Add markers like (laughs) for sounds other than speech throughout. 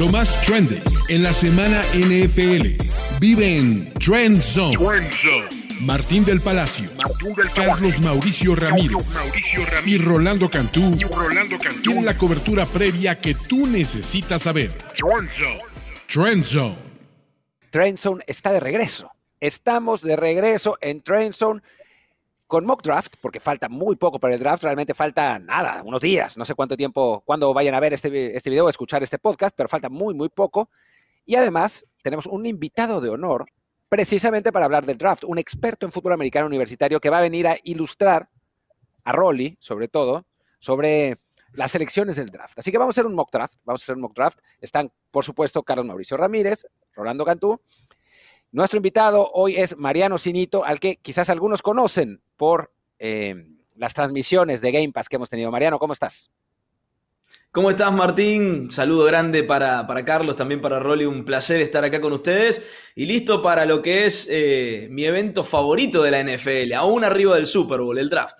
Lo más trending en la semana NFL. Vive en Trend Zone. Martín del Palacio, Carlos Mauricio Ramírez, y Rolando Cantú, tienen la cobertura previa que tú necesitas saber. Trend Zone. Trend Zone está de regreso. Estamos de regreso en Trend Zone con mock draft, porque falta muy poco para el draft, realmente falta nada, unos días, no sé cuánto tiempo, cuando vayan a ver este, este video o escuchar este podcast, pero falta muy, muy poco. Y además tenemos un invitado de honor precisamente para hablar del draft, un experto en fútbol americano universitario que va a venir a ilustrar a Rolly, sobre todo, sobre las elecciones del draft. Así que vamos a hacer un mock draft, vamos a hacer un mock draft. Están, por supuesto, Carlos Mauricio Ramírez, Rolando Cantú. Nuestro invitado hoy es Mariano Sinito, al que quizás algunos conocen por eh, las transmisiones de Game Pass que hemos tenido. Mariano, ¿cómo estás? ¿Cómo estás, Martín? Saludo grande para, para, Carlos, también para Rolly. Un placer estar acá con ustedes. Y listo para lo que es eh, mi evento favorito de la NFL, aún arriba del Super Bowl, el draft.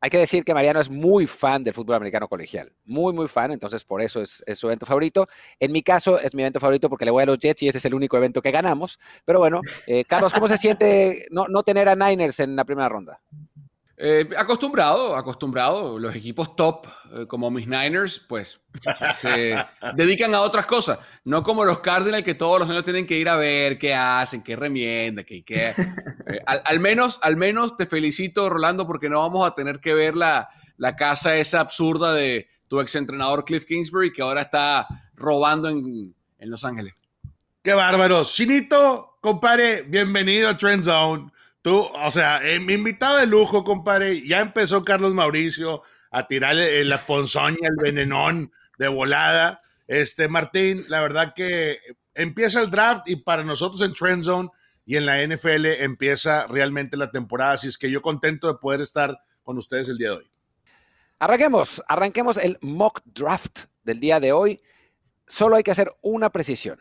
Hay que decir que Mariano es muy fan del fútbol americano colegial, muy, muy fan, entonces por eso es, su evento favorito. En mi caso es mi evento favorito porque le voy a los Jets y ese es el único evento que ganamos. Pero bueno, eh, Carlos, ¿cómo se siente no, no tener a Niners en la primera ronda? Eh, acostumbrado, acostumbrado. Los equipos top, eh, como mis Niners, pues se (laughs) dedican a otras cosas. No como los Cardinals, que todos los años tienen que ir a ver qué hacen, qué remienda, qué. qué. (laughs) Eh, al, menos, al menos te felicito, Rolando, porque no vamos a tener que ver la, la casa esa absurda de tu exentrenador Cliff Kingsbury, que ahora está robando en, en Los Ángeles. Qué bárbaro. Chinito, compadre, bienvenido a Trend Zone. Tú, o sea, eh, mi invitado de lujo, compadre, ya empezó Carlos Mauricio a tirarle la ponzoña, el venenón de volada. Este, Martín, la verdad que empieza el draft y para nosotros en Trend Zone y en la NFL empieza realmente la temporada. Así es que yo contento de poder estar con ustedes el día de hoy. Arranquemos, arranquemos el mock draft del día de hoy. Solo hay que hacer una precisión.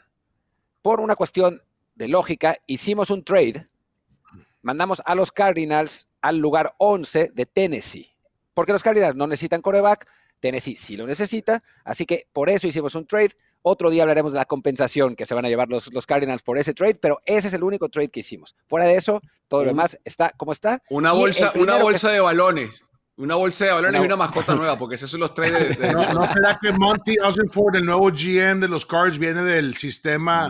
Por una cuestión de lógica, hicimos un trade mandamos a los Cardinals al lugar 11 de Tennessee. Porque los Cardinals no necesitan coreback, Tennessee sí lo necesita, así que por eso hicimos un trade. Otro día hablaremos de la compensación que se van a llevar los, los Cardinals por ese trade, pero ese es el único trade que hicimos. Fuera de eso, todo lo demás está como está. Una bolsa, una bolsa de balones. Una bolsa de balones y una mascota nueva, porque esos son los tres de. no, no será que Monty Ford, el nuevo GM de los Cards, viene del sistema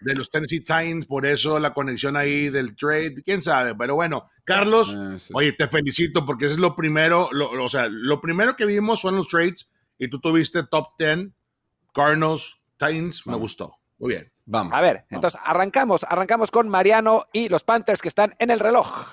de los Tennessee Titans, por eso la conexión ahí del trade, quién sabe. Pero bueno, Carlos, oye, te felicito porque eso es lo primero, o sea, lo primero que vimos son los trades y tú tuviste top 10, Cardinals, Titans, me gustó. Muy bien. Vamos. A ver, entonces arrancamos, arrancamos con Mariano y los Panthers que están en el reloj.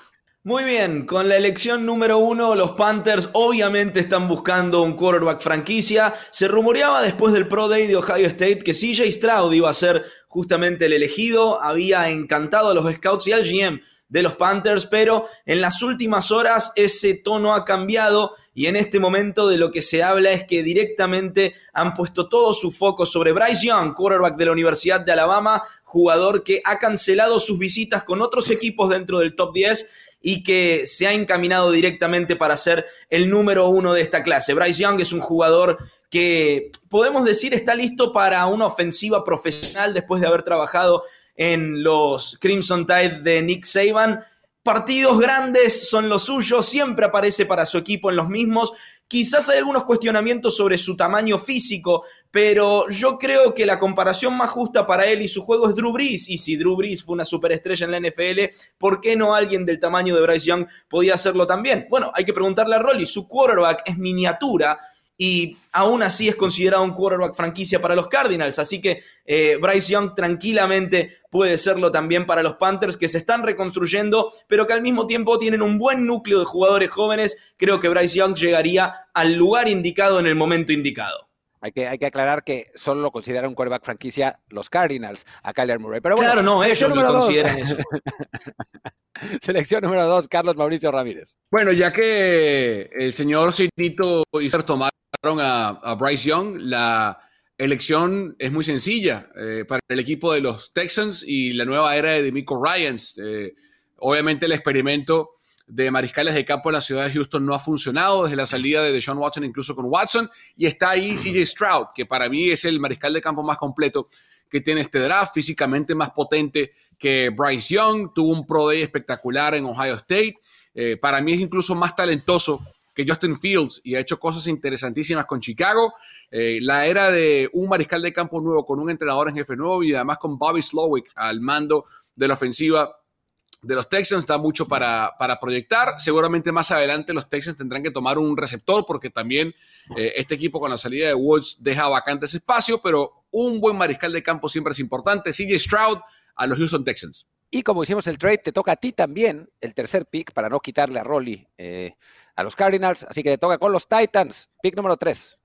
Muy bien, con la elección número uno, los Panthers obviamente están buscando un quarterback franquicia. Se rumoreaba después del Pro Day de Ohio State que CJ Stroud iba a ser justamente el elegido. Había encantado a los scouts y al GM de los Panthers, pero en las últimas horas ese tono ha cambiado y en este momento de lo que se habla es que directamente han puesto todo su foco sobre Bryce Young, quarterback de la Universidad de Alabama, jugador que ha cancelado sus visitas con otros equipos dentro del top 10 y que se ha encaminado directamente para ser el número uno de esta clase. Bryce Young es un jugador que podemos decir está listo para una ofensiva profesional después de haber trabajado en los Crimson Tide de Nick Saban. Partidos grandes son los suyos, siempre aparece para su equipo en los mismos. Quizás hay algunos cuestionamientos sobre su tamaño físico, pero yo creo que la comparación más justa para él y su juego es Drew Brees. Y si Drew Brees fue una superestrella en la NFL, ¿por qué no alguien del tamaño de Bryce Young podía hacerlo también? Bueno, hay que preguntarle a Rolly. Su quarterback es miniatura y aún así es considerado un quarterback franquicia para los Cardinals. Así que eh, Bryce Young tranquilamente puede serlo también para los Panthers que se están reconstruyendo, pero que al mismo tiempo tienen un buen núcleo de jugadores jóvenes. Creo que Bryce Young llegaría al lugar indicado en el momento indicado. Hay que, hay que aclarar que solo lo consideran un quarterback franquicia los Cardinals a Kyler Murray. Pero claro, no, ellos lo consideran eso. (laughs) selección número dos, Carlos Mauricio Ramírez. Bueno, ya que el señor Cinito y tomaron a, a, Bryce Young, la elección es muy sencilla eh, para el equipo de los Texans y la nueva era de Demico Ryans. Eh, obviamente el experimento de mariscales de campo en la ciudad de Houston no ha funcionado desde la salida de Deshaun Watson, incluso con Watson. Y está ahí CJ Stroud, que para mí es el mariscal de campo más completo que tiene este draft, físicamente más potente que Bryce Young, tuvo un Pro Day espectacular en Ohio State. Eh, para mí es incluso más talentoso que Justin Fields y ha hecho cosas interesantísimas con Chicago. Eh, la era de un mariscal de campo nuevo con un entrenador en jefe nuevo y además con Bobby Slowick al mando de la ofensiva de los Texans da mucho para, para, proyectar. Seguramente más adelante los Texans tendrán que tomar un receptor porque también eh, este equipo con la salida de Woods deja vacante ese espacio, pero un buen mariscal de campo siempre es importante. CJ Stroud a los Houston Texans. Y como hicimos el trade, te toca a ti también el tercer pick para no quitarle a Rolly eh, a los Cardinals. Así que te toca con los Titans, pick número 3.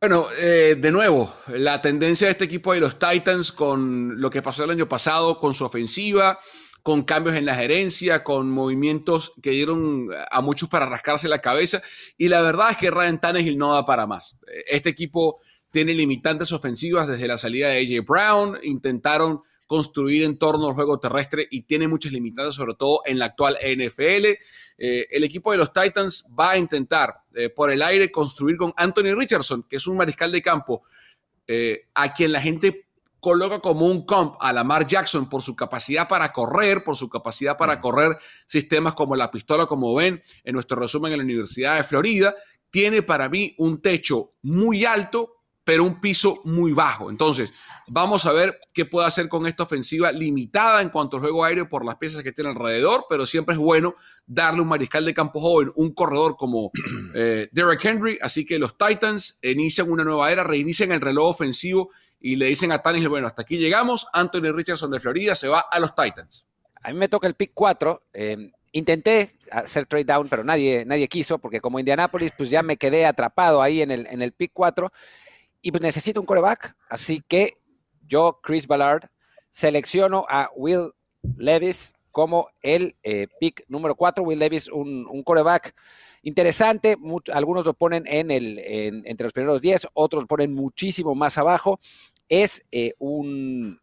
Bueno, eh, de nuevo, la tendencia de este equipo de los Titans con lo que pasó el año pasado, con su ofensiva, con cambios en la gerencia, con movimientos que dieron a muchos para rascarse la cabeza. Y la verdad es que Ryan Tannehill no da para más. Este equipo tiene limitantes ofensivas desde la salida de AJ Brown. Intentaron construir en torno al juego terrestre y tiene muchas limitantes, sobre todo en la actual NFL. Eh, el equipo de los Titans va a intentar eh, por el aire construir con Anthony Richardson, que es un mariscal de campo, eh, a quien la gente coloca como un comp a Lamar Jackson por su capacidad para correr, por su capacidad para correr sistemas como la pistola, como ven en nuestro resumen en la Universidad de Florida, tiene para mí un techo muy alto, pero un piso muy bajo. Entonces, vamos a ver qué puede hacer con esta ofensiva limitada en cuanto al juego aéreo por las piezas que tiene alrededor, pero siempre es bueno darle un mariscal de campo joven, un corredor como (clears throat) eh, Derek Henry. Así que los Titans inician una nueva era, reinician el reloj ofensivo y le dicen a Tannehill, bueno, hasta aquí llegamos, Anthony Richardson de Florida se va a los Titans. A mí me toca el pick 4. Em, intenté hacer trade down, pero nadie, nadie quiso, porque como Indianapolis, pues ya me quedé atrapado ahí en el, en el pick 4 y pues necesito un coreback. Así que yo, Chris Ballard, selecciono a Will Levis como el eh, pick número 4. Will Levis, un, un coreback interesante. algunos lo ponen en el, entre los primeros 10, otros lo ponen muchísimo más abajo. Es eh, un,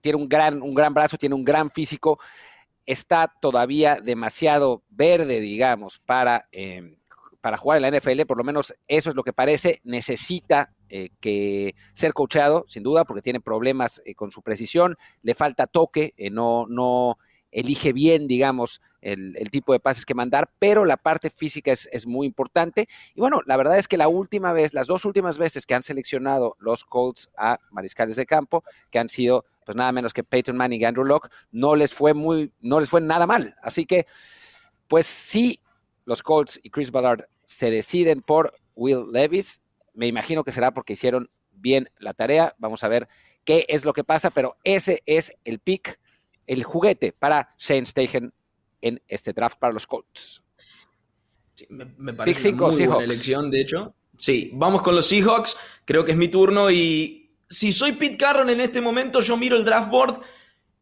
tiene un gran, un gran brazo, tiene un gran físico. Está todavía demasiado verde, digamos, para, em, para jugar en la NFL. Por lo menos eso es lo que parece. Necesita eh, que ser coachado, sin duda, porque tiene problemas eh, con su precisión. Le falta toque, no, no elige bien, digamos, el, tipo de pases que mandar, pero la parte física es, muy importante. Y bueno, la verdad es que la última vez, las dos últimas veces que han seleccionado los Colts a mariscales de campo, que han sido pues nada menos que Peyton Manning y Andrew Locke, no les fue muy, no les fue nada mal. Así que, pues sí, los Colts y Chris Ballard se deciden por Will Levis. Me imagino que será porque hicieron bien la tarea. Vamos a ver qué es lo que pasa, pero ese es el pick el juguete para Shane Steichen en este draft para los Colts. me, parece una muy buena elección, de hecho. Sí, vamos con los Seahawks. Creo que es mi turno y si soy Pete Carroll en este momento, yo miro el draft board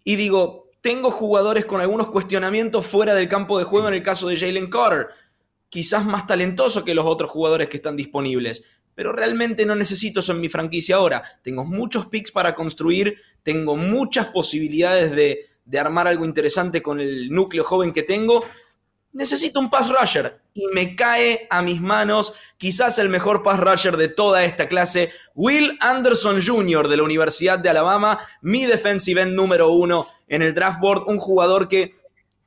y digo, tengo jugadores con algunos cuestionamientos fuera del campo de juego en el caso de Jalen Carter. Quizás más talentoso que los otros jugadores que están disponibles pero realmente no necesito eso en mi franquicia ahora. Tengo muchos picks para construir, tengo muchas posibilidades de, de armar algo interesante con el núcleo joven que tengo, necesito un pass rusher y me cae a mis manos quizás el mejor pass rusher de toda esta clase, Will Anderson Jr. de la Universidad de Alabama, mi defensive end número uno en el draft board, un jugador que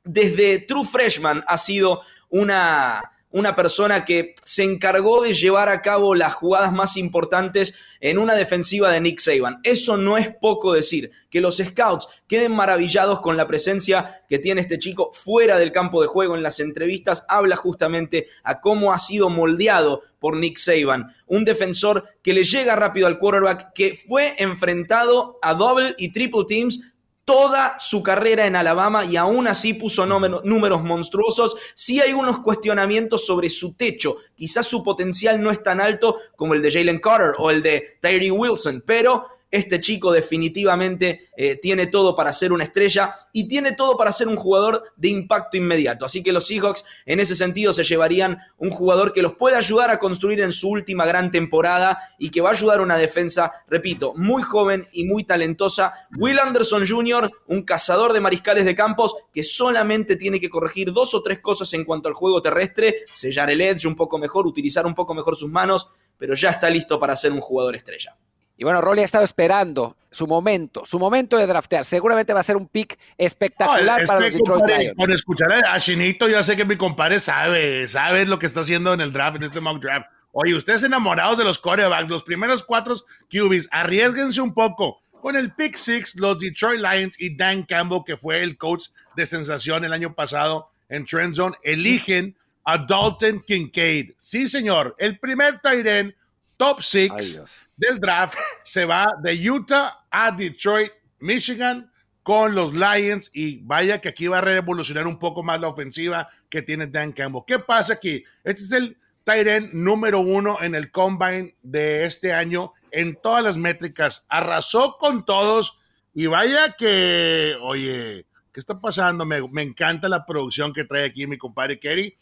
desde True Freshman ha sido una una persona que se encargó de llevar a cabo las jugadas más importantes en una defensiva de Nick Saban. Eso no es poco decir. Que los scouts queden maravillados con la presencia que tiene este chico fuera del campo de juego en las entrevistas, habla justamente a cómo ha sido moldeado por Nick Saban. Un defensor que le llega rápido al quarterback, que fue enfrentado a double y triple teams toda su carrera en Alabama y aún así puso números monstruosos. Sí hay unos cuestionamientos sobre su techo. Quizás su potencial no es tan alto como el de Jalen Carter o el de Tyree Wilson, pero este chico definitivamente eh, tiene todo para ser una estrella y tiene todo para ser un jugador de impacto inmediato. Así que los Seahawks en ese sentido se llevarían un jugador que los puede ayudar a construir en su última gran temporada y que va a ayudar a una defensa, repito, muy joven y muy talentosa. Will Anderson Jr., un cazador de mariscales de campos que solamente tiene que corregir dos o tres cosas en cuanto al juego terrestre, sellar el edge un poco mejor, utilizar un poco mejor sus manos, pero ya está listo para ser un jugador estrella. Y bueno, Rolly ha estado esperando su momento, su momento de draftear. Seguramente va a ser un pick espectacular para los Detroit Lions. Con escuchar a Chinito, yo sé que mi compadre sabe, sabe lo que está haciendo en el draft, en este mock draft. Oye, ustedes enamorados de los corebacks, los primeros cuatro QBs, arriesguense un poco. Con el pick six, los Detroit Lions y Dan Campbell, que fue el coach de sensación el año pasado en Trend Zone, eligen a Dalton Kincaid. Sí, señor, el primer Tyren top six del draft se va de Utah a Detroit, Michigan con los Lions y vaya que aquí va a revolucionar un poco más la ofensiva que tiene Dan Campbell. ¿Qué pasa aquí? Este es el Tyren número uno en el combine de este año en todas las métricas. Arrasó con todos y vaya que, oye, ¿qué está pasando? Me, me encanta la producción que trae aquí mi compadre Kerry.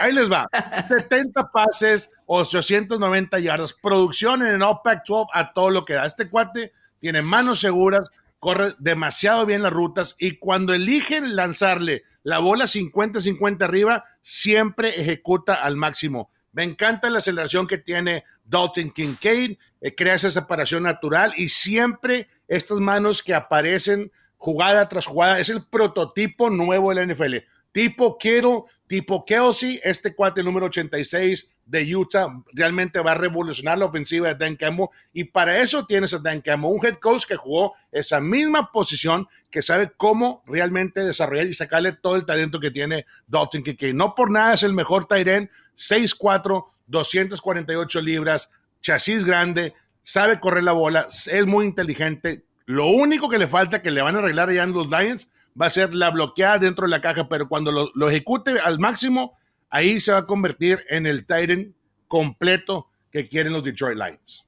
Ahí les va. (laughs) 70 pases, 890 yardas. Producción en el OPAC 12 a todo lo que da. Este cuate tiene manos seguras, corre demasiado bien las rutas y cuando eligen lanzarle la bola 50-50 arriba, siempre ejecuta al máximo. Me encanta la aceleración que tiene Dalton Kincaid, eh, crea esa separación natural y siempre estas manos que aparecen jugada tras jugada. Es el prototipo nuevo de la NFL tipo Kittle, tipo Kelsey, este cuate número 86 de Utah realmente va a revolucionar la ofensiva de Dan Campbell. Y para eso tienes a Dan Campbell, un head coach que jugó esa misma posición, que sabe cómo realmente desarrollar y sacarle todo el talento que tiene Dalton que No por nada es el mejor Tyren, 6'4", 248 libras, chasis grande, sabe correr la bola, es muy inteligente. Lo único que le falta que le van a arreglar allá en los Lions va a ser la bloqueada dentro de la caja, pero cuando lo, ejecute al máximo, ahí se va a convertir en el Titan completo que quieren los Detroit Lions.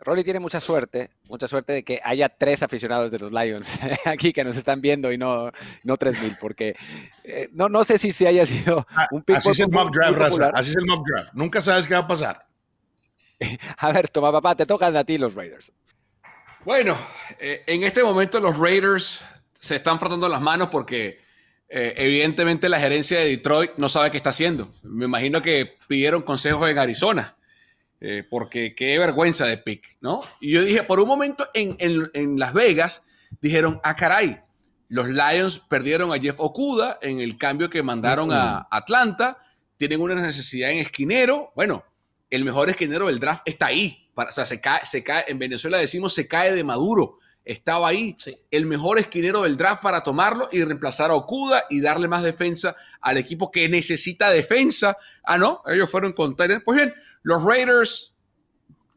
Rolly tiene mucha suerte, mucha suerte de que haya tres aficionados de los Lions (laughs) aquí que nos están viendo y no, no 3000, porque eh, no, no sé si se haya sido ah, un pick Así es el mock draft, Así es el mock draft. Nunca sabes qué va a pasar. (laughs) a ver, toma papá, te tocan a ti los Raiders. Bueno, eh, en este momento los Raiders se están frotando las manos porque eh, evidentemente la gerencia de Detroit no sabe qué está haciendo. Me imagino que pidieron consejos en Arizona, eh, porque qué vergüenza de pick, ¿no? Y yo dije, por un momento en, Las Vegas, dijeron, ah, caray, los Lions perdieron a Jeff Okuda en el cambio que mandaron a Atlanta, tienen una necesidad en esquinero, bueno, el mejor esquinero del draft está ahí, o sea, se cae, se cae, en Venezuela decimos se cae de maduro. Estaba ahí el mejor esquinero del draft para tomarlo y reemplazar a Okuda y darle más defensa al equipo que necesita defensa. Ah, no, ellos fueron con Pues bien, los Raiders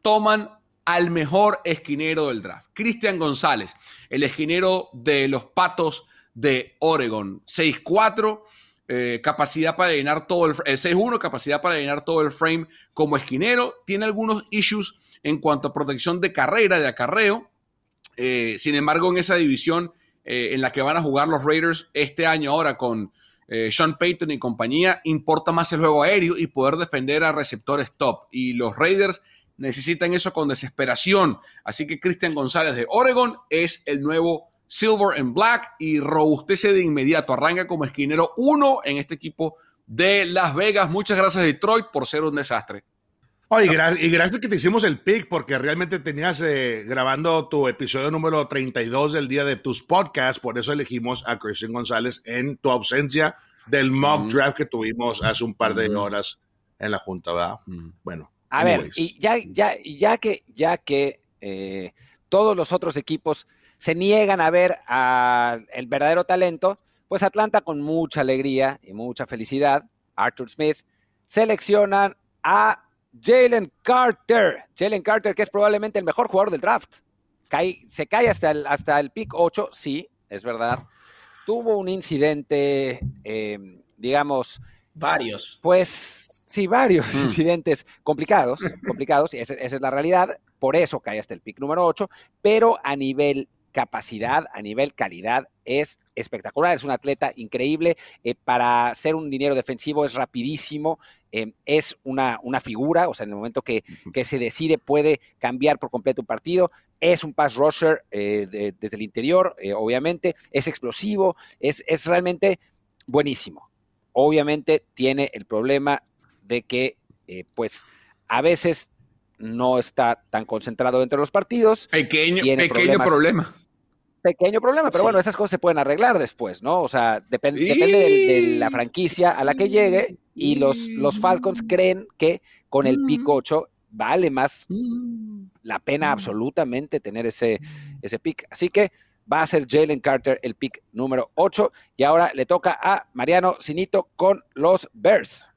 toman al mejor esquinero del draft, Cristian González, el esquinero de los Patos de Oregon, 6'4". Eh, capacidad para llenar todo el, el 6-1, capacidad para llenar todo el frame como esquinero. Tiene algunos issues en cuanto a protección de carrera, de acarreo. Eh, sin embargo, en esa división eh, en la que van a jugar los Raiders este año ahora con eh, Sean Payton y compañía, importa más el juego aéreo y poder defender a receptores top. Y los Raiders necesitan eso con desesperación. Así que Cristian González de Oregon es el nuevo Silver and Black y robustece de inmediato. Arranca como esquinero uno en este equipo de Las Vegas. Muchas gracias Detroit por ser un desastre. Oye, y, gracias que te hicimos el pick, porque realmente tenías eh, grabando tu episodio número 32 del día de tus podcasts, por eso elegimos a Christian González en tu ausencia del mock draft que tuvimos hace un par de horas en la Junta, ¿verdad? Bueno. A ver, y ya, ya, ya que, ya que eh, todos los otros equipos se niegan a ver el verdadero talento, pues Atlanta con mucha alegría y mucha felicidad, Arthur Smith, seleccionan a Jalen Carter. Jalen Carter, que es probablemente el mejor jugador del draft. se cae hasta el, hasta el pick 8, sí, es verdad. Tuvo un incidente, em, digamos, Varios. Pues sí, varios mm. incidentes complicados, complicados, y esa, es la realidad. Por eso cae hasta el pick número 8, pero a nivel capacidad, a nivel calidad, es espectacular. Es un atleta increíble. Eh, para ser un dinero defensivo es rapidísimo. Eh, es una, una, figura, o sea, en el momento que, que, se decide puede cambiar por completo un partido. Es un pass rusher eh, desde el interior, obviamente. Es explosivo. Es, es realmente buenísimo. Obviamente tiene el problema de que, pues, a veces no está tan concentrado dentro de los partidos. Pequeño, pequeño problema pequeño problema, pero bueno, esas cosas se pueden arreglar después, ¿no? O sea, depende de, la franquicia a la que llegue y los, los Falcons creen que con el pick 8 vale más la pena absolutamente tener ese, ese pick. Así que va a ser Jalen Carter el pick número 8 y ahora le toca a Mariano Sinito con los Bears.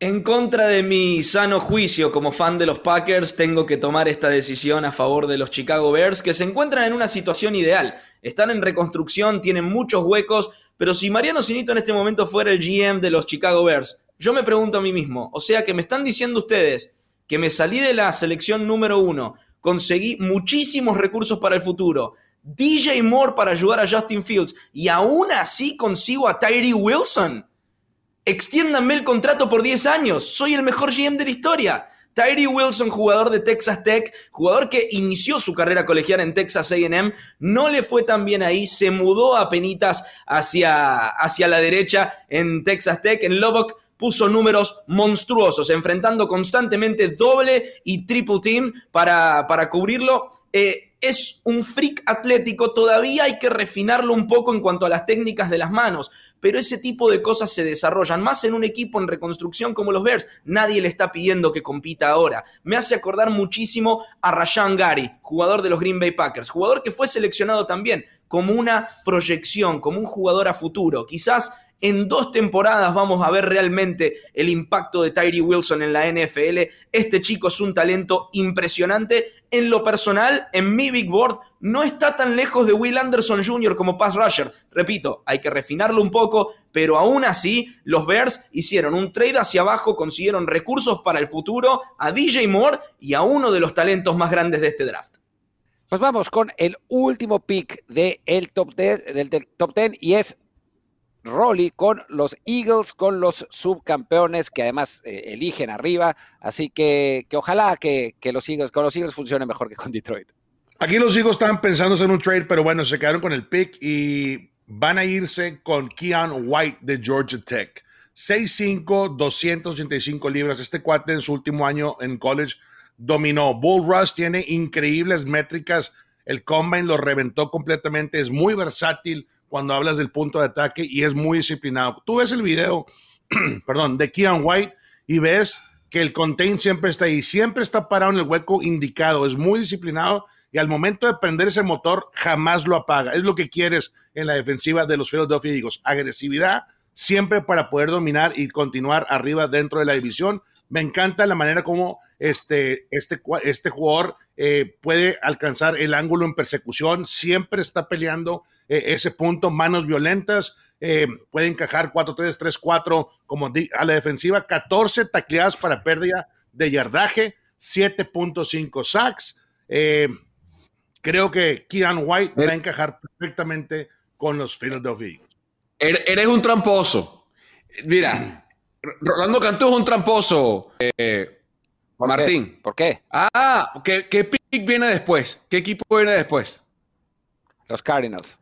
En contra de mi sano juicio como fan de los Packers, tengo que tomar esta decisión a favor de los Chicago Bears, que se encuentran en una situación ideal. Están en reconstrucción, tienen muchos huecos, pero si Mariano Sinito en este momento fuera el GM de los Chicago Bears, yo me pregunto a mí mismo, o sea que me están diciendo ustedes que me salí de la selección número uno, conseguí muchísimos recursos para el futuro, DJ Moore para ayudar a Justin Fields, y aún así consigo a Tyree Wilson Extiéndanme el contrato por 10 años. Soy el mejor GM de la historia. Tyree Wilson, jugador de Texas Tech, jugador que inició su carrera colegial en Texas AM, no le fue tan bien ahí, se mudó a penitas hacia, hacia la derecha en Texas Tech, en Lubbock, puso números monstruosos, enfrentando constantemente doble y triple team para, para cubrirlo. Eh, es un freak atlético, todavía hay que refinarlo un poco en cuanto a las técnicas de las manos, pero ese tipo de cosas se desarrollan más en un equipo en reconstrucción como los Bears. Nadie le está pidiendo que compita ahora. Me hace acordar muchísimo a Rashan Gary, jugador de los Green Bay Packers, jugador que fue seleccionado también como una proyección, como un jugador a futuro. Quizás en dos temporadas vamos a ver realmente el impacto de Tyree Wilson en la NFL. Este chico es un talento impresionante. En lo personal, en mi big board, no está tan lejos de Will Anderson Jr. como pass rusher. Repito, hay que refinarlo un poco, pero aún así, los Bears hicieron un trade hacia abajo, consiguieron recursos para el futuro a DJ Moore y a uno de los talentos más grandes de este draft. Pues vamos con el último pick de el top del, del top 10 y es Rolly con los Eagles, con los subcampeones que además eh, eligen arriba. Así que, que ojalá que, los Eagles, con los Eagles funcione mejor que con Detroit. Aquí los Eagles estaban pensando en un trade, pero bueno, se quedaron con el pick y van a irse con Keon White de Georgia Tech. 6'5, 285 libras. Este cuate en su último año en college dominó. Bull Rush tiene increíbles métricas. El combine lo reventó completamente. Es muy versátil cuando hablas del punto de ataque y es muy disciplinado. Tú ves el video, (clears throat) perdón, de Keon White y ves que el contain siempre está ahí, siempre está parado en el hueco indicado, es muy disciplinado y al momento de prender ese motor jamás lo apaga. Es lo que quieres en la defensiva de los Philadelphia Eagles, agresividad siempre para poder dominar y continuar arriba dentro de la división. Me encanta la manera como este, este, este jugador eh, puede alcanzar el ángulo en persecución, siempre está peleando eh, ese punto, manos violentas, eh, puede encajar 4-3, 3-4 como a la defensiva, 14 tacleadas para pérdida de yardaje, 7.5 sacks. creo que Keon White va a encajar perfectamente con los Philadelphia Eagles. Eres un tramposo. Mira, Rolando Cantú es un tramposo. Martín. ¿Por qué? Ah, ¿qué, ¿qué pick viene después? ¿Qué equipo viene después? Los Cardinals.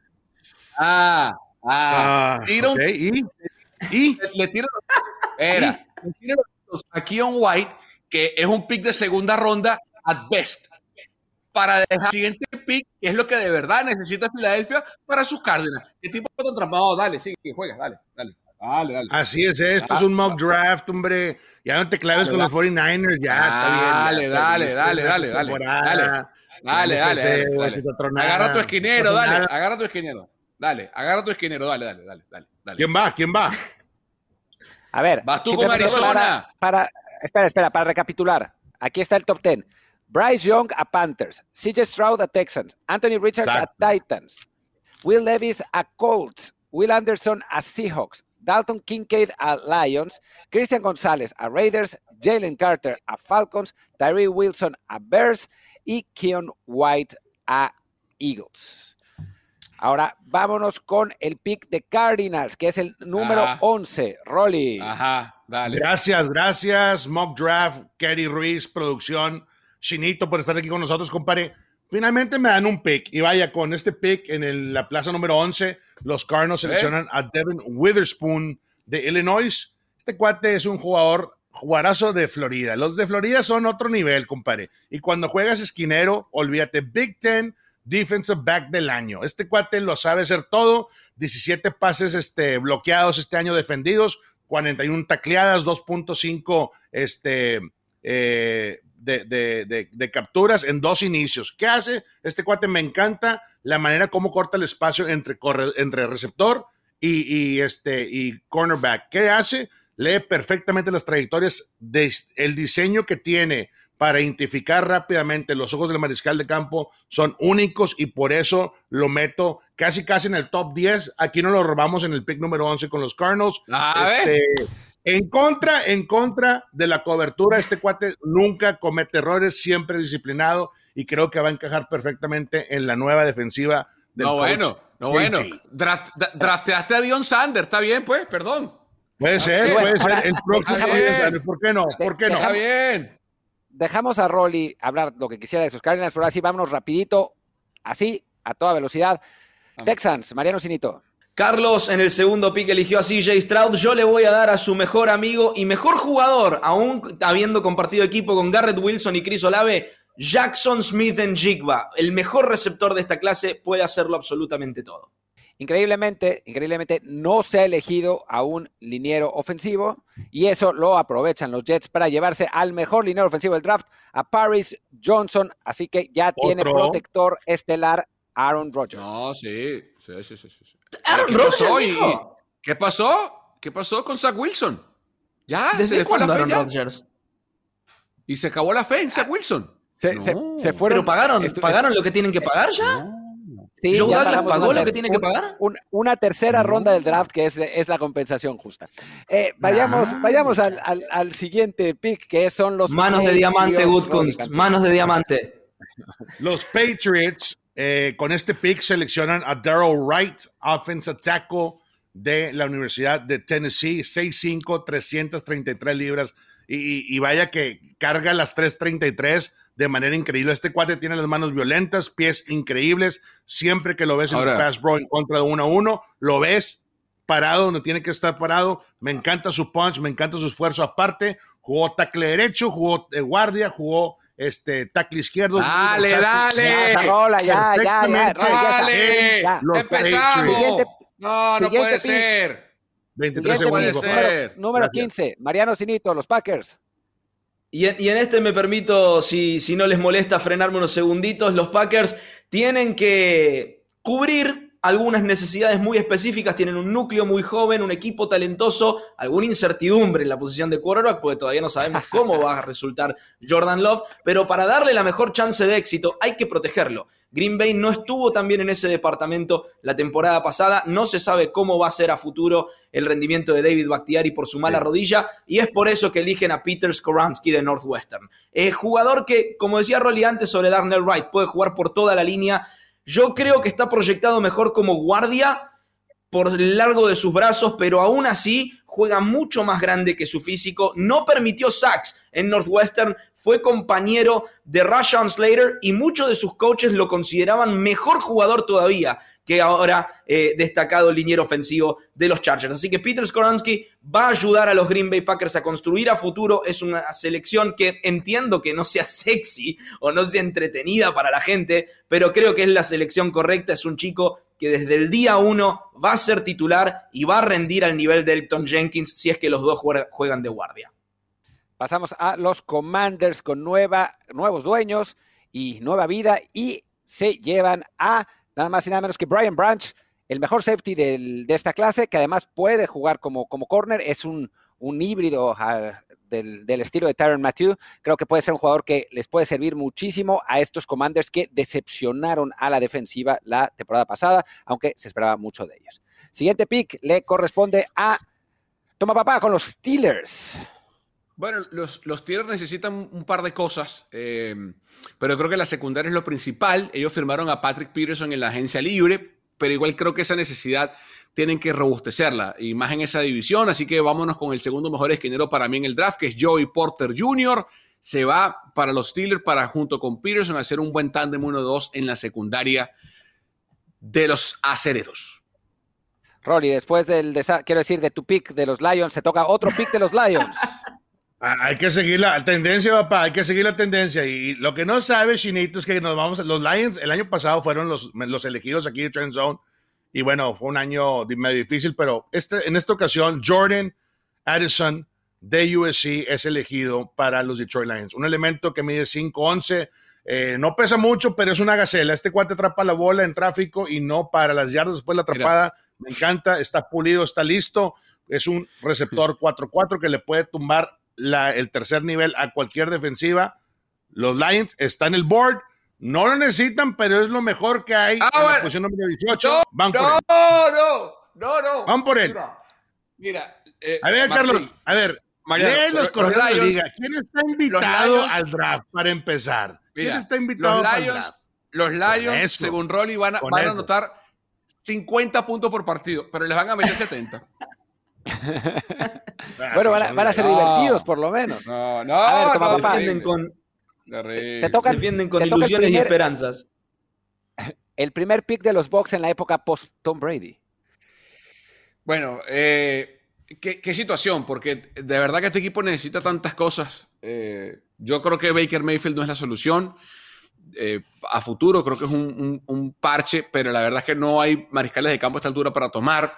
Ah, ah. ah tira ¿Y? ¿Y? Le, tiro Era. Le tiro a Keon White, que es un pick de segunda ronda at best. Para dejar el siguiente pick, que es lo que de verdad necesita Filadelfia para sus Cardinals. ¿Qué tipo de trampa? dale, sí, juega, dale, dale. Dale, dale. Así es, esto es un mock draft, hombre. Ya no te claves con los 49ers, ya está bien. Dale, dale, dale, dale, dale. Dale, dale, dale. Agarra tu esquinero, dale. Agarra tu esquinero. Dale, agarra tu esquinero, dale, dale, dale, dale. ¿Quién va? ¿Quién va? A ver. Vas tú con Arizona. Para, espera, espera, para recapitular. Aquí está el top 10. Bryce Young a Panthers, CJ Stroud a Texans, Anthony Richards a Titans, Will Levis a Colts, Will Anderson a Seahawks, Dalton Kincaid a Lions, Christian González a Raiders, Jalen Carter a Falcons, Tyree Wilson a Bears y Keon White a Eagles. Ahora vámonos con el pick de Cardinals, que es el número 11. Rolly. Ajá, dale. Gracias, gracias. Mock Draft, Kerry Ruiz, producción. Chinito por estar aquí con nosotros, compadre. Finalmente me dan un pick y vaya, con este pick en la plaza número 11, los Cardinals seleccionan a Devin Witherspoon de Illinois. Este cuate es un jugador jugadorazo de Florida. Los de Florida son otro nivel, compadre. Y cuando juegas esquinero, olvídate, Big Ten Defensive Back del año. Este cuate lo sabe hacer todo. 17 pases este, bloqueados este año defendidos, 41 tacleadas, 2.5 este, eh, de, capturas en dos inicios. ¿Qué hace? Este cuate me encanta la manera como corta el espacio entre, entre receptor y, este, y cornerback. ¿Qué hace? Lee perfectamente las trayectorias, de, el diseño que tiene para identificar rápidamente los ojos del mariscal de campo son únicos y por eso lo meto casi casi en el top 10. Aquí no lo robamos en el pick número 11 con los Cardinals. Este, en contra, en contra de la cobertura, este cuate nunca comete errores, siempre disciplinado y creo que va a encajar perfectamente en la nueva defensiva del No, bueno, no, bueno. drafteaste a Dion Sander, está bien, pues, perdón. Puede ser, puede ser. El próximo, ¿por qué no? ¿Por qué no? Está bien dejamos a Rolly hablar lo que quisiera de sus Cardinals, pero así vámonos rapidito, así, a toda velocidad. Texans, Mariano Sinito. Carlos en el segundo pick eligió a CJ Stroud. Yo le voy a dar a su mejor amigo y mejor jugador, aún habiendo compartido equipo con Garrett Wilson y Chris Olave, Jackson Smith en Jigba. El mejor receptor de esta clase puede hacerlo absolutamente todo. Increíblemente, increíblemente, no se ha elegido a un liniero ofensivo y eso lo aprovechan los Jets para llevarse al mejor liniero ofensivo del draft, a Paris Johnson. Así que ya tiene protector estelar Aaron Rodgers. No, sí, sí, sí, sí. Aaron ¿Qué pasó? ¿Qué pasó? ¿Qué pasó con Zach Wilson? Ya, ¿Desde se Aaron Rodgers? Y se acabó la fe en Zach Wilson. Se, se, fueron. ¿Pero pagaron, ¿pagaron lo que tienen que pagar ya? Sí, ¿Joe Douglas pagó lo que tiene que pagar? una tercera ronda del draft que es, la compensación justa. Eh, vayamos ah. vayamos al, siguiente pick, que son los... Manos de diamante, Woodkunst. Manos de diamante. Los Patriots eh, con este pick seleccionan a Daryl Wright, offensive tackle de la Universidad de Tennessee, 6'5", 333 libras. Y, y, vaya que carga las 333 de manera increíble. Este cuate tiene las manos violentas, pies increíbles. Siempre que lo ves en el pass bro en contra de uno a uno, lo ves parado donde tiene que estar parado. Me encanta su punch, me encanta su esfuerzo. Aparte, jugó tackle derecho, jugó de guardia, jugó este tackle izquierdo. Dale, dale. Ya, ya, ya, ya, dale. Empezamos. no, no puede ser. 23 segundos. Número, número 15, Mariano Sinito, los Packers. Y en, este me permito, si, si no les molesta, frenarme unos segunditos. Los Packers tienen que cubrir algunas necesidades muy específicas, tienen un núcleo muy joven, un equipo talentoso, alguna incertidumbre en la posición de quarterback, porque todavía no sabemos cómo va a resultar Jordan Love, pero para darle la mejor chance de éxito hay que protegerlo. Green Bay no estuvo tan bien en ese departamento la temporada pasada. No se sabe cómo va a ser a futuro el rendimiento de David Bakhtiari por su mala rodilla y es por eso que eligen a Peter Skoransky de Northwestern. Eh, jugador que, como decía Rolly antes sobre Darnell Wright, puede jugar por toda la línea. Yo creo que está proyectado mejor como guardia por el largo de sus brazos, pero aún así juega mucho más grande que su físico. No permitió sacks en Northwestern, fue compañero de Rashawn Slater y muchos de sus coaches lo consideraban mejor jugador todavía que ahora eh, destacado liniero ofensivo de los Chargers. Así que Peter Skoransky va a ayudar a los Green Bay Packers a construir a futuro. Es una selección que entiendo que no sea (laughs) sexy o no sea entretenida para la gente, pero creo que es la selección correcta. Es un chico que desde el día uno va a ser titular y va a rendir al nivel de Elton Jenkins si es que los dos juegan de guardia. Pasamos a los Commanders con nueva, nuevos dueños y nueva vida y se llevan a nada más y nada menos que Brian Branch, el mejor safety de esta clase, que además puede jugar como, como corner, es un, un híbrido del, estilo de Tyron Matthew, creo que puede ser un jugador que les puede servir muchísimo a estos commanders que decepcionaron a la defensiva la temporada pasada, aunque se esperaba mucho de ellos. Siguiente pick le corresponde a Toma papá con los Steelers. Bueno, los, los Steelers necesitan un par de cosas, eh, pero creo que la secundaria es lo principal. Ellos firmaron a Patrick Peterson en la agencia libre, pero igual creo que esa necesidad tienen que robustecerla y más en esa división. Así que vámonos con el segundo mejor esquinero para mí en el draft, que es Joey Porter Jr. Se va para los Steelers para junto con Peterson hacer un buen tándem 1-2 en la secundaria de los acereros. Rolly, después del, quiero decir, de tu pick de los Lions, se toca otro pick de los Lions. (laughs) Ah, hay que seguir la tendencia, papá, hay que seguir la tendencia. Y lo que no sabe Shinito es que nos vamos, los Lions el año pasado fueron los, los elegidos aquí de Trend Zone. Y bueno, fue un año medio difícil, pero este, en esta ocasión, Jordan Addison de USC es elegido para los Detroit Lions. Un elemento que mide 5'11, eh, no pesa mucho, pero es una gacela. Este cuate atrapa la bola en tráfico y no para las yardas después de la atrapada. Me encanta, está pulido, está listo. Es un receptor (laughs) 4-4 que le puede tumbar el tercer nivel a cualquier defensiva. Los Lions están en el board. No lo necesitan, pero es lo mejor que hay ah, en la posición número 18. No, Van por no, él. no, no, no. Van por él. Mira, eh, a ver, Martín, Carlos, a ver, Mariano, los correos de la liga. ¿Quién está invitado Lions- al draft para empezar? ¿Quién Mira, está invitado los Lions, draft? los Lions eso. según Rolly, van van a anotar 50 puntos por partido, pero les van a meter 70. (laughs) Ah, bueno, van a, son van a ser No. divertidos, por lo menos. No, no, A ver, toma, no, papá. Defienden con. Te defienden con te ilusiones y primer- esperanzas. El primer pick de los Bucks en la época post-Tom Brady. Bueno, eh, ¿qué, qué situación, porque de verdad que este equipo necesita tantas cosas. Eh, yo creo que Baker Mayfield no es la solución. Eh, a futuro creo que es un, un- un parche, pero la verdad es que no hay mariscales de campo a esta altura para tomar.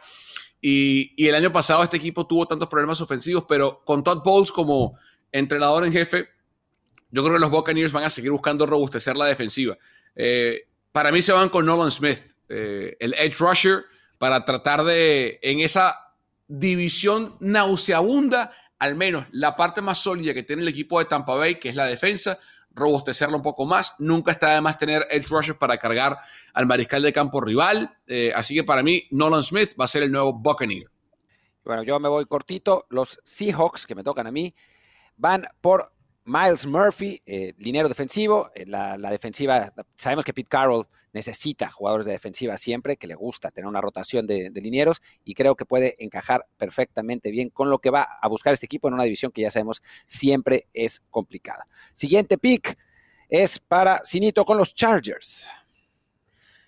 Y, el año pasado este equipo tuvo tantos problemas ofensivos, pero con Todd Bowles como entrenador en jefe, yo creo que los Buccaneers van a seguir buscando robustecer la defensiva. Eh, para mí se van con Nolan Smith, eh, el edge rusher, para tratar de, en esa división nauseabunda, al menos la parte más sólida que tiene el equipo de Tampa Bay, que es la defensa, robustecerla un poco más. Nunca está de más tener edge rushers para cargar al mariscal de campo rival. Eh, así que para mí, Nolan Smith va a ser el nuevo Buccaneer. Bueno, yo me voy cortito. Los Seahawks, que me tocan a mí, van por Miles Murphy, eh, defensivo. Eh, la, defensiva, sabemos que Pete Carroll necesita jugadores de defensiva siempre, que le gusta tener una rotación de, de linieros y creo que puede encajar perfectamente bien con lo que va a buscar este equipo en una división que ya sabemos siempre es complicada. Siguiente pick es para Sinito con los Chargers.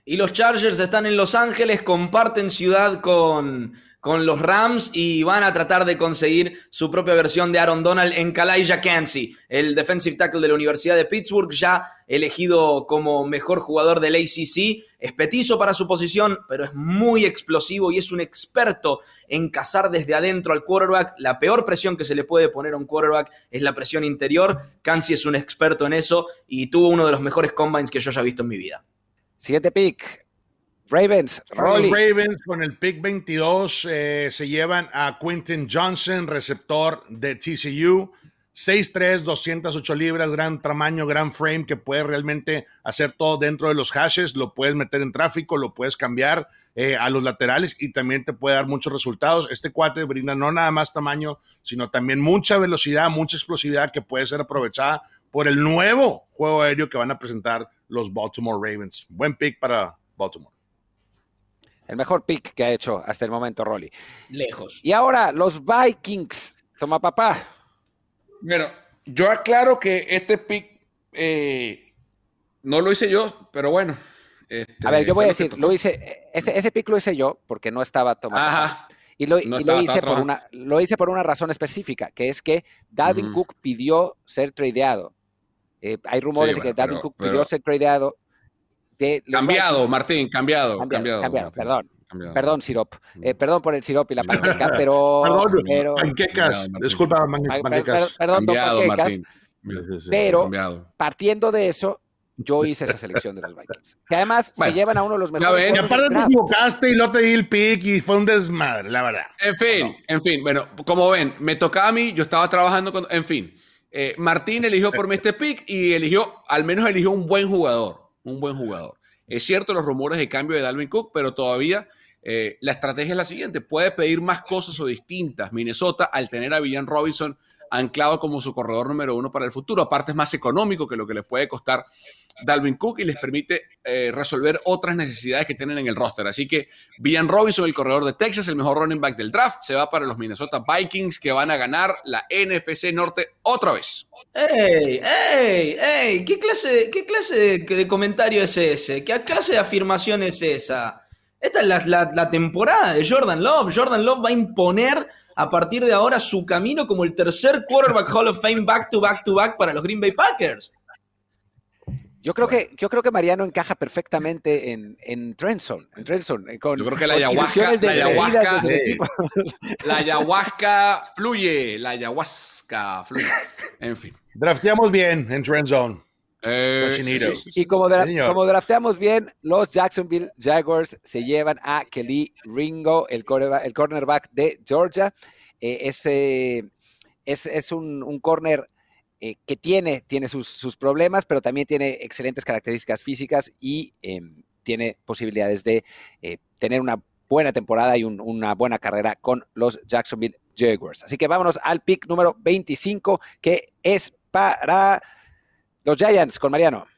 Y los Chargers están en Los Ángeles, comparten ciudad con, con los Rams y van a tratar de conseguir su propia versión de Aaron Donald en Kalijah Kancey, el defensive tackle de la Universidad de Pittsburgh, ya elegido como mejor jugador del ACC. Es petizo para su posición, pero es muy explosivo y es un experto en cazar desde adentro al quarterback. La peor presión que se le puede poner a un quarterback es la presión interior. Kancey es un experto en eso y tuvo uno de los mejores combines que yo haya visto en mi vida. Siguiente pick. Ravens, Los Rolly. Ravens con el pick 22 eh, se llevan a Quentin Johnson, receptor de TCU. 6'3, 208 libras, gran tamaño, gran frame que puede realmente hacer todo dentro de los hashes. Lo puedes meter en tráfico, lo puedes cambiar eh, a los laterales y también te puede dar muchos resultados. Este cuate brinda no nada más tamaño, sino también mucha velocidad, mucha explosividad que puede ser aprovechada por el nuevo juego aéreo que van a presentar los Baltimore Ravens. Buen pick para Baltimore. El mejor pick que ha hecho hasta el momento Rolly. Lejos. Y ahora los Vikings. Toma papá. Bueno, yo aclaro que este pick eh, no lo hice yo, pero bueno. este, A ver, yo voy a decir, lo hice, ese, ese pick lo hice yo porque no estaba Toma papá. Ajá. Y lo, No y lo estaba- hice por una, lo hice por una razón específica, que es que Dalvin Ujú. Cook pidió ser tradeado. Eh, hay rumores Sí, de que bueno, Dalvin pero- Cook pero- pidió ser tradeado. De Cambiado, Vikings. Martín, cambiado. Cambiado, Cambiado, cambiado, Martín, perdón. cambiado. Perdón, Sirop. Eh, perdón por el Sirop y la panqueca, pero... (laughs) Perdón, pero panquecas. Disculpa, man- pa- per- perdón, don Panquecas. Martín. Pero- Cambiado. Partiendo de eso, yo hice esa selección de los Vikings. Que además Bueno, se llevan a uno de los mejores ven. Y aparte te equivocaste y lo te di el pick y fue un desmadre, la verdad. En fin, en fin, bueno, como ven, me tocaba a mí, yo estaba trabajando con, en fin, eh, Martín eligió por mí este pick y eligió, al menos eligió un buen jugador, un buen jugador. Es cierto los rumores de cambio de Dalvin Cook, pero todavía Eh, la estrategia es la siguiente, puede pedir más cosas o distintas Minnesota al tener a Villan Robinson anclado como su corredor número uno para el futuro. Aparte es más económico que lo que les puede costar Dalvin Cook y les permite eh, resolver otras necesidades que tienen en el roster. Así que Villan Robinson, el corredor de Texas, el mejor running back del draft, se va para los Minnesota Vikings que van a ganar la NFC Norte otra vez. ¡Ey! ¡Ey! ¡Ey! ¿Qué clase, qué clase de, comentario es ese? ¿Qué clase de afirmación es esa? Esta es la, la temporada de Jordan Love. Jordan Love va a imponer a partir de ahora su camino como el tercer quarterback Hall of Fame back to back to back para los Green Bay Packers. Yo creo, que, yo creo que Mariano encaja perfectamente en, en Trenson, en Trenson, eh, con, yo creo que la ayahuasca, la ayahuasca, la ayahuasca fluye, la ayahuasca fluye. En fin. Drafteamos bien en Trend Eh, y como, como, drafteamos bien, los Jacksonville Jaguars se llevan a Kelly Ringo, el, el cornerback de Georgia. Eh, ese es, es un, un corner eh, que tiene, tiene sus, problemas, pero también tiene excelentes características físicas y em, tiene posibilidades de eh, tener una buena temporada y una buena carrera con los Jacksonville Jaguars. Así que vámonos al pick número 25, que es para los Giants con Mariano.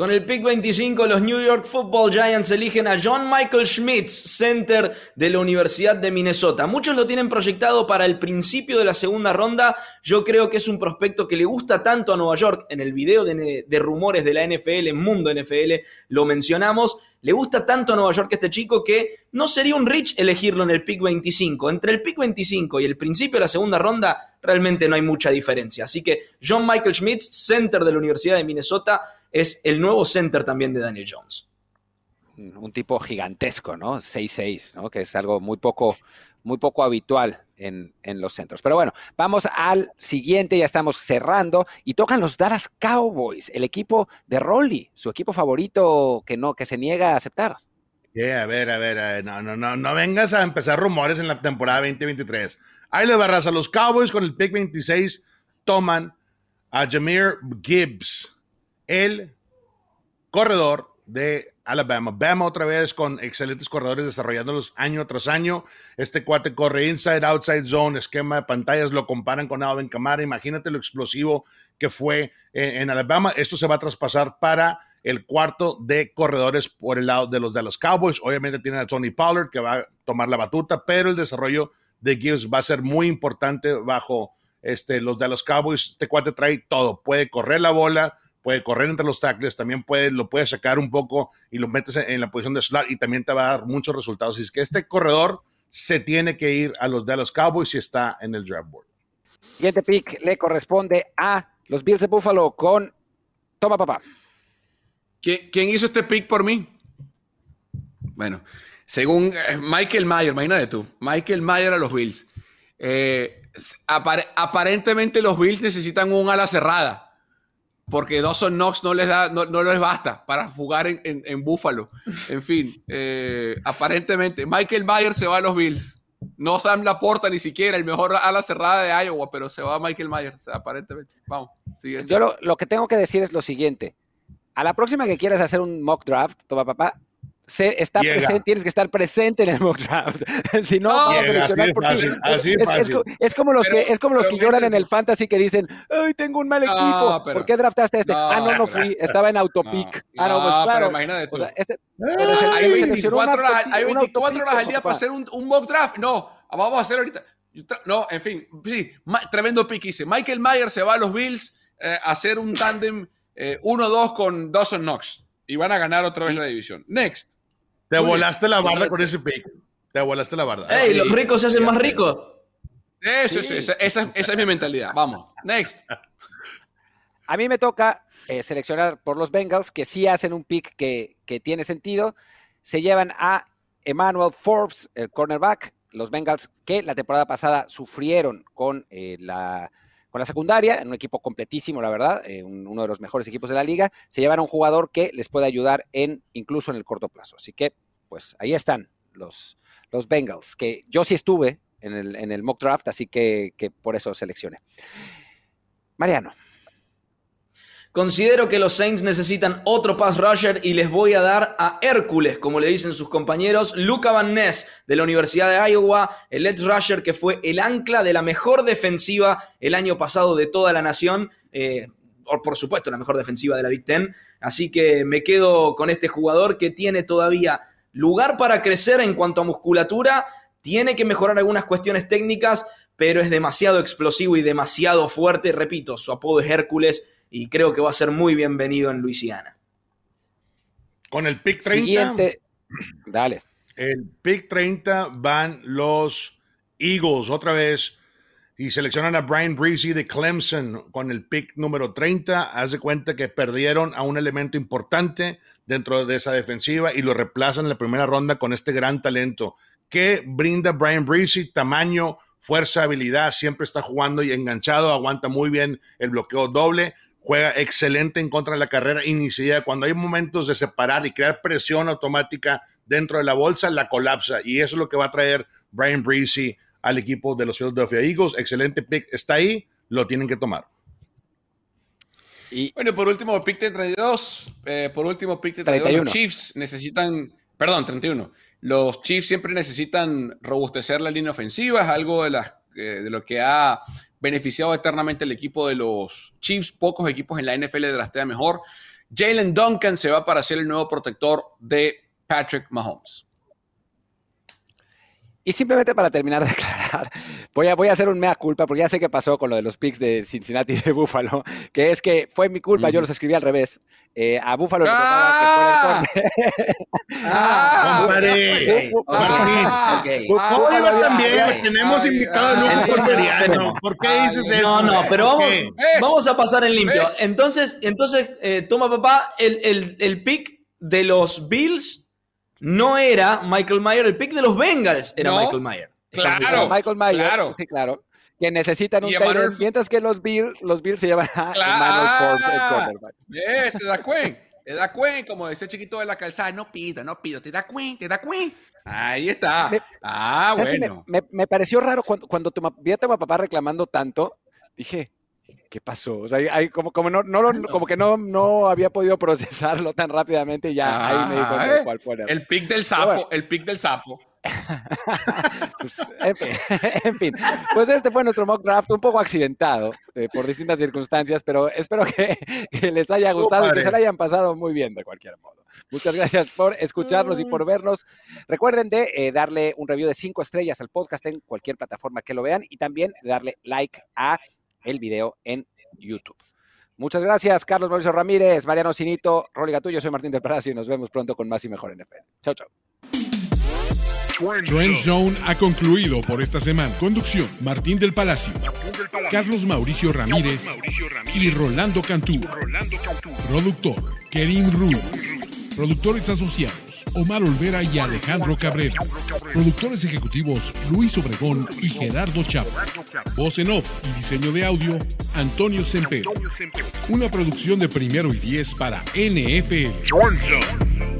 Con el pick 25, los New York Football Giants eligen a John Michael Schmitz, center de la Universidad de Minnesota. Muchos lo tienen proyectado para el principio de la segunda ronda. Yo creo que es un prospecto que le gusta tanto a Nueva York. En el video de, rumores de la NFL, en Mundo NFL, lo mencionamos. Le gusta tanto a Nueva York este chico que no sería un rich elegirlo en el pick 25. Entre el pick 25 y el principio de la segunda ronda, realmente no hay mucha diferencia. Así que John Michael Schmitz, center de la Universidad de Minnesota, es el nuevo center también de Daniel Jones. Un tipo gigantesco, ¿no? 6'6, ¿no? Que es algo muy poco, muy poco habitual en, los centros. Pero bueno, vamos al siguiente, ya estamos cerrando y tocan los Dallas Cowboys, el equipo de Rolly, su equipo favorito que no, que se niega a aceptar. Yeah, a ver, a ver, no, no, no, no vengas a empezar rumores en la temporada 2023. Ahí le barras a los Cowboys con el pick 26 toman a Jameer Gibbs el corredor de Alabama. Bama otra vez con excelentes corredores desarrollándolos año tras año. Este cuate corre inside, outside zone, esquema de pantallas, lo comparan con Alvin Kamara. Imagínate lo explosivo que fue en, Alabama. Esto se va a traspasar para el cuarto de corredores por el lado de los de los Cowboys. Obviamente tienen a Tony Pollard que va a tomar la batuta, pero el desarrollo de Gibbs va a ser muy importante bajo este, los de los Cowboys. Este cuate trae todo. Puede correr la bola, puede correr entre los tackles, también puede, lo puede sacar un poco y lo metes en la posición de slot y también te va a dar muchos resultados. Y es que este corredor se tiene que ir a los Dallas Cowboys si está en el draft board. Siguiente pick le corresponde a los Bills de Buffalo con Toma Papá. ¿Quién hizo este pick por mí? Bueno, según eh, Michael Mayer, imagínate tú, Michael Mayer a los Bills. Eh, aparentemente los Bills necesitan un ala cerrada porque Dawson Knox no les, da, no, les basta para jugar en, en, en Buffalo. En fin, eh, aparentemente, Michael Myers se va a los Bills. No Sam Laporta ni siquiera, el mejor ala cerrada de Iowa, pero se va Michael Myers, aparentemente. Vamos, Yo lo, lo, que tengo que decir es lo siguiente. A la próxima que quieras hacer un mock draft, toma papá, está presente, tienes que estar presente en el mock draft. (laughs) si no, vamos a seleccionar por ti. es, como los que, es como los que lloran en el fantasy que dicen, ay, tengo un mal equipo. ¿Por qué draftaste a este? ah, no, no fui, estaba en autopic. ah, no, pues claro. Pero imagínate tú. O sea, este, hay 24 horas, hay 24 horas al día para hacer un, un, mock draft. No, vamos a hacer ahorita. No, en fin, sí, tremendo pick hice. Michael Myers se va a los Bills eh, a hacer un tándem 1-2 eh, con Dawson Knox y van a ganar otra vez la división. Next. Te volaste la barda con ese pick. Te volaste la barda. ¡Ey! Los ricos se hacen más ricos. Eso, sí. esa, es mi mentalidad. Vamos. Next. A mí me toca eh, seleccionar por los Bengals, que sí hacen un pick que, tiene sentido. Se llevan a Emmanuel Forbes, el cornerback. Los Bengals que la temporada pasada sufrieron con eh, la con la secundaria, en un equipo completísimo, la verdad, eh, uno de los mejores equipos de la liga, se llevan a un jugador que les puede ayudar en incluso en el corto plazo. Así que, pues ahí están los, los Bengals, que yo sí estuve en el, en el mock draft, así que, que por eso seleccioné. Mariano. Considero que los Saints necesitan otro pass rusher y les voy a dar a Hércules, como le dicen sus compañeros, Luca Van Ness de la Universidad de Iowa, el edge rusher que fue el ancla de la mejor defensiva el año pasado de toda la nación. Eh, por supuesto, la mejor defensiva de la Big Ten. Así que me quedo con este jugador que tiene todavía lugar para crecer en cuanto a musculatura, tiene que mejorar algunas cuestiones técnicas, pero es demasiado explosivo y demasiado fuerte. Repito, su apodo es Hércules y creo que va a ser muy bienvenido en Luisiana. Con el pick 30. Siguiente. Dale. El pick 30 van los Eagles otra vez y seleccionan a Brian Breezy de Clemson con el pick número 30. Haz de cuenta que perdieron a un elemento importante dentro de esa defensiva y lo reemplazan en la primera ronda con este gran talento que brinda Brian Breezy, tamaño, fuerza, habilidad, siempre está jugando y enganchado, aguanta muy bien el bloqueo doble, juega excelente en contra de la carrera inicial. Cuando hay momentos de separar y crear presión automática dentro de la bolsa, la colapsa. Y eso es lo que va a traer Brian Breezy al equipo de los Philadelphia Eagles. Excelente pick, está ahí, lo tienen que tomar. Y bueno, por último, pick de 32. Eh, por último, pick de 32. Los Chiefs necesitan, perdón, 31. Los Chiefs siempre necesitan robustecer la línea ofensiva, es algo de, las, de lo que ha beneficiado eternamente el equipo de los Chiefs. Pocos equipos en la NFL draftean mejor. Jalen Duncan se va para ser el nuevo protector de Patrick Mahomes. Y simplemente para terminar de (laughs) aclarar, voy a, voy a hacer un mea culpa, porque ya sé qué pasó con lo de los picks de Cincinnati y de (laughs) Buffalo, que es que fue mi culpa, yo los escribí al revés. Eh, a Buffalo le ¡Ah! (laughs) que ¡Ah! ¡Compadre! Buffalo también, tenemos invitado a Lujo Seriano. ¿Por qué dices eso? No, no, pero vamos, vamos a pasar en limpio. Entonces, entonces eh, toma papá el, el, el pick de los Bills no era Michael Mayer, el pick de los Bengals era Michael Mayer. Claro, Michael Mayer, claro. sí, claro. Que necesitan un Emmanuel... mientras que los Bills, los Bills se llevan a Emmanuel Forbes, el quarterback. Eh, te da cuenta, te da cuenta, como decía chiquito de la calzada, no pido, no pido, te da cuenta, te da cuenta. Ahí está. ah, bueno. Me, me, pareció raro cuando, cuando tu, vi a tu papá reclamando tanto, dije, ¿qué pasó? O sea, hay, como, como, no, no, como que no, no había podido (laughs) procesarlo tan rápidamente y ya ahí me di cuenta de ah, cuál fue. El pic del sapo, el pic del sapo. (laughs) pues, (laughs) en, fin, pues este fue nuestro mock draft, un poco accidentado eh, por distintas circunstancias, pero espero que, les haya gustado y que se la hayan pasado muy bien de cualquier modo. Muchas gracias por escucharnos y por vernos. Recuerden de eh, darle un review de cinco estrellas al podcast en cualquier plataforma que lo vean y también darle like a el video en YouTube. Muchas gracias, Carlos Mauricio Ramírez, Mariano Sinito, Rolly Gatullo, soy Martín del Palacio y nos vemos pronto con más y mejor NFL. Chao, chao. Trend Zone ha concluido por esta semana. Conducción: Martín del Palacio, Carlos Mauricio Ramírez, y Rolando Cantú. Productor: Kerim Ruiz. Productores asociados: Omar Olvera y Alejandro Cabrera. Productores ejecutivos Luis Obregón y Gerardo Chapa. Voz en off y diseño de audio Antonio Semper. Una producción de primero y diez para NFL.